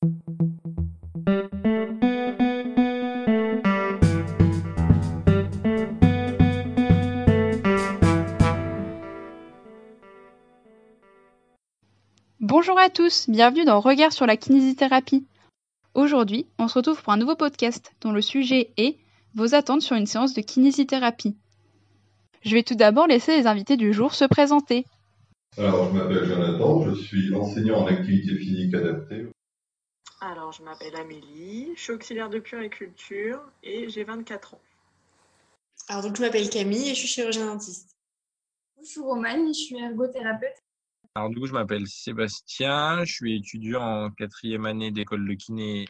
Bonjour à tous, bienvenue dans Regard sur la kinésithérapie. Aujourd'hui, on se retrouve pour un nouveau podcast dont le sujet est vos attentes sur une séance de kinésithérapie. Je vais tout d'abord laisser les invités du jour se présenter. Alors, je m'appelle Jonathan, je suis enseignant en activité physique adaptée. Alors, je m'appelle Amélie, je suis auxiliaire de culture et j'ai 24 ans. Alors, donc, je m'appelle Camille et je suis chirurgien dentiste. Bonjour Romane, je suis ergothérapeute alors du coup, je m'appelle Sébastien, je suis étudiant en quatrième année d'école de kiné.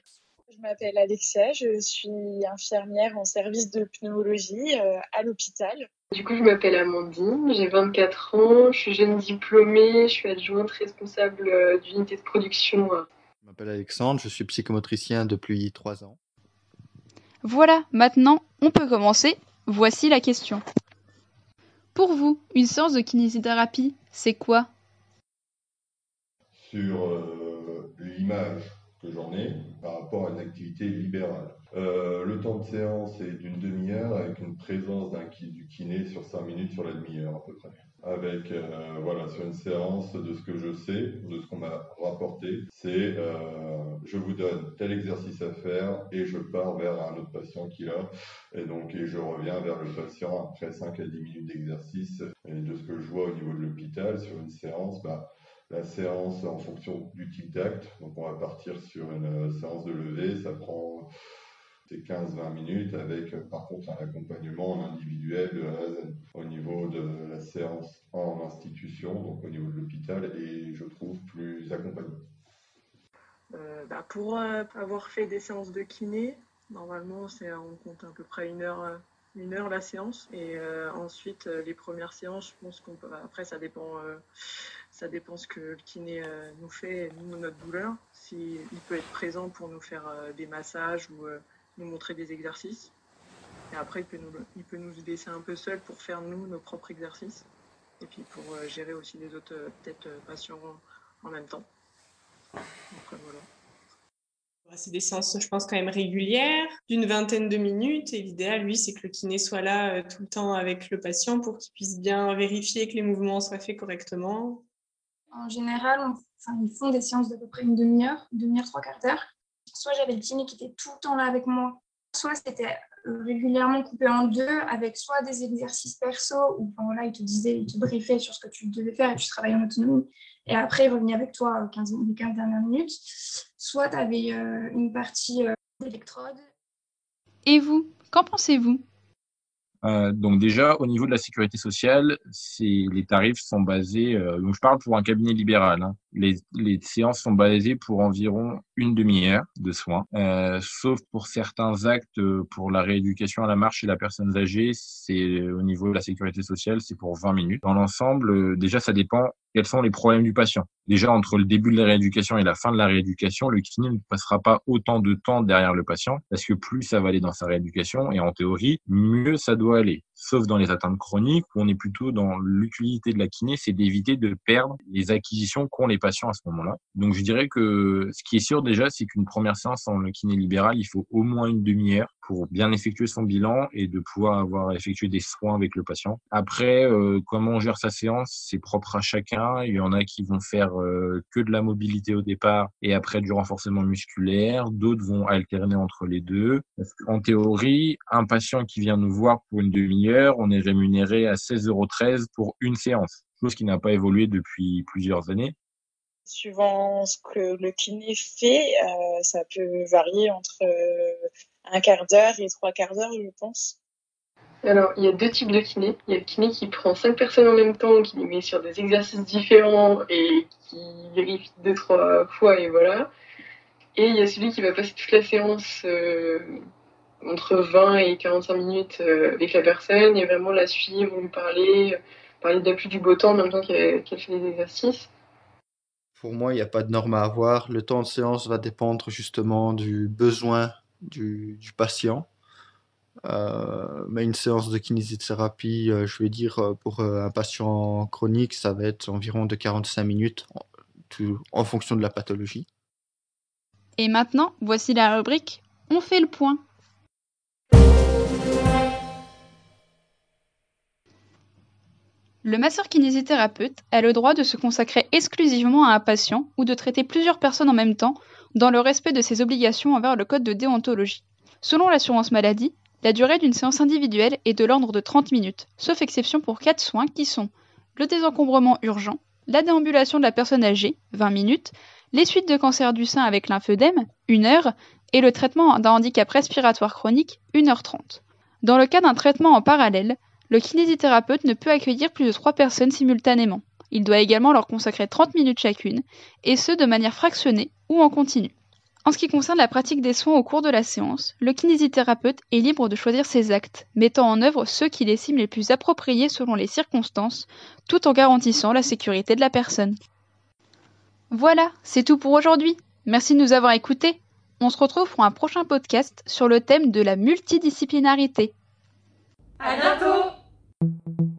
Je m'appelle Alexia, je suis infirmière en service de pneumologie euh, à l'hôpital. Du coup, je m'appelle Amandine, j'ai 24 ans, je suis jeune diplômée, je suis adjointe responsable euh, d'unité de production. Je m'appelle Alexandre, je suis psychomotricien depuis 3 ans. Voilà, maintenant, on peut commencer. Voici la question. Pour vous, une séance de kinésithérapie, c'est quoi? Sur euh, l'image que j'en ai par rapport à une activité libérale. Euh, le temps de séance est d'une demi-heure avec une présence d'un du kiné sur 5 minutes sur la demi-heure à peu près. Avec, euh, voilà, sur une séance de ce que je sais, de ce qu'on m'a rapporté, c'est je vous donne tel exercice à faire et je pars vers un autre patient qui l'a. Et donc, et je reviens vers le patient après 5 à 10 minutes d'exercice. Et de ce que je vois au niveau de l'hôpital sur une séance, bah, la séance en fonction du type d'acte. Donc on va partir sur une euh, séance de levée, ça prend 15-20 minutes avec par contre un accompagnement individuel au niveau de la séance en institution, donc au niveau de l'hôpital, et je trouve plus accompagné. Euh, bah, pour euh, avoir fait des séances de kiné, normalement c'est on compte à peu près une heure, une heure la séance, et ensuite les premières séances, je pense qu'on peut, après ça dépend ça dépend ce que le kiné euh, nous fait, nous, notre douleur. S'il peut être présent pour nous faire euh, des massages ou euh, nous montrer des exercices. Et après, il peut, nous, il peut nous laisser un peu seul pour faire, nous, nos propres exercices. Et puis pour gérer aussi les autres, peut-être, patients en même temps. C'est des séances, je pense, quand même régulières, d'une vingtaine de minutes. Et l'idéal, lui, c'est que le kiné soit là tout le temps avec le patient pour qu'il puisse bien vérifier que les mouvements soient faits correctement en général, ils font des séances d'à peu près une demi-heure, une demi-heure, trois quarts d'heure. Soit j'avais le kiné qui était tout le temps là avec moi, soit c'était euh, régulièrement coupé en deux avec soit des exercices perso où voilà, il te disait, il te briefait sur ce que tu devais faire et tu travaillais en autonomie. Et après, il revenait avec toi 15, les 15 dernières minutes. Soit tu avais euh, une partie euh, d'électrode. Et vous, qu'en pensez-vous? Euh, donc déjà, au niveau de la sécurité sociale, les tarifs sont basés, euh, donc je parle pour un cabinet libéral, hein. les, les, séances sont basées pour environ une demi-heure de soins, euh, sauf pour certains actes, pour la rééducation à la marche chez la personne âgée, c'est au niveau de la sécurité sociale, c'est pour 20 minutes. Dans l'ensemble, déjà, ça dépend quels sont les problèmes du patient. Déjà, entre le début de la rééducation et la fin de la rééducation, le kiné ne passera pas autant de temps derrière le patient, parce que plus ça va aller dans sa rééducation, et en théorie, mieux ça doit aller. Sauf dans les atteintes chroniques, où on est plutôt dans l'utilité de la kiné, c'est d'éviter de perdre les acquisitions qu'ont les patients à ce moment-là. Donc, je dirais que ce qui est sûr déjà, c'est qu'une première séance en kiné libéral, il faut au moins une demi-heure pour bien effectuer son bilan et de pouvoir avoir effectué des soins avec le patient. Après, euh, comment on gère sa séance, c'est propre à chacun. Il y en a qui vont faire euh, que de la mobilité au départ et après du renforcement musculaire. D'autres vont alterner entre les deux. En théorie, un patient qui vient nous voir pour une demi-heure, on est rémunéré à 16,13 euros pour une séance, chose qui n'a pas évolué depuis plusieurs années suivant ce que le kiné fait, euh, ça peut varier entre un quart d'heure et trois quarts d'heure, je pense. Alors, il y a deux types de kiné. Il y a le kiné qui prend cinq personnes en même temps, qui les met sur des exercices différents et qui vérifie deux, trois fois et voilà. Et il y a celui qui va passer toute la séance euh, entre 20 et 45 minutes euh, avec la personne et vraiment la suivre, lui parler, parler de la du beau temps en même temps qu'elle fait des exercices. Pour moi, il n'y a pas de norme à avoir. Le temps de séance va dépendre justement du besoin du, patient. Euh, mais une séance de kinésithérapie, euh, je vais dire, euh, pour un patient chronique, ça va être environ de 45 minutes en, en fonction de la pathologie. Et maintenant, voici la rubrique On fait le point. Le masseur kinésithérapeute a le droit de se consacrer exclusivement à un patient ou de traiter plusieurs personnes en même temps dans le respect de ses obligations envers le code de déontologie. Selon l'assurance maladie, la durée d'une séance individuelle est de l'ordre de 30 minutes, sauf exception pour quatre soins qui sont le désencombrement urgent, la déambulation de la personne âgée, 20 minutes, les suites de cancer du sein avec lymphœdème, 1 heure, et le traitement d'un handicap respiratoire chronique, 1h30. Dans le cas d'un traitement en parallèle, le kinésithérapeute ne peut accueillir plus de 3 personnes simultanément. Il doit également leur consacrer 30 minutes chacune, et ce de manière fractionnée ou en continu. En ce qui concerne la pratique des soins au cours de la séance, le kinésithérapeute est libre de choisir ses actes, mettant en œuvre ceux qu'il estime les plus appropriés selon les circonstances, tout en garantissant la sécurité de la personne. Voilà, c'est tout pour aujourd'hui. Merci de nous avoir écoutés. On se retrouve pour un prochain podcast sur le thème de la multidisciplinarité. À Thank you.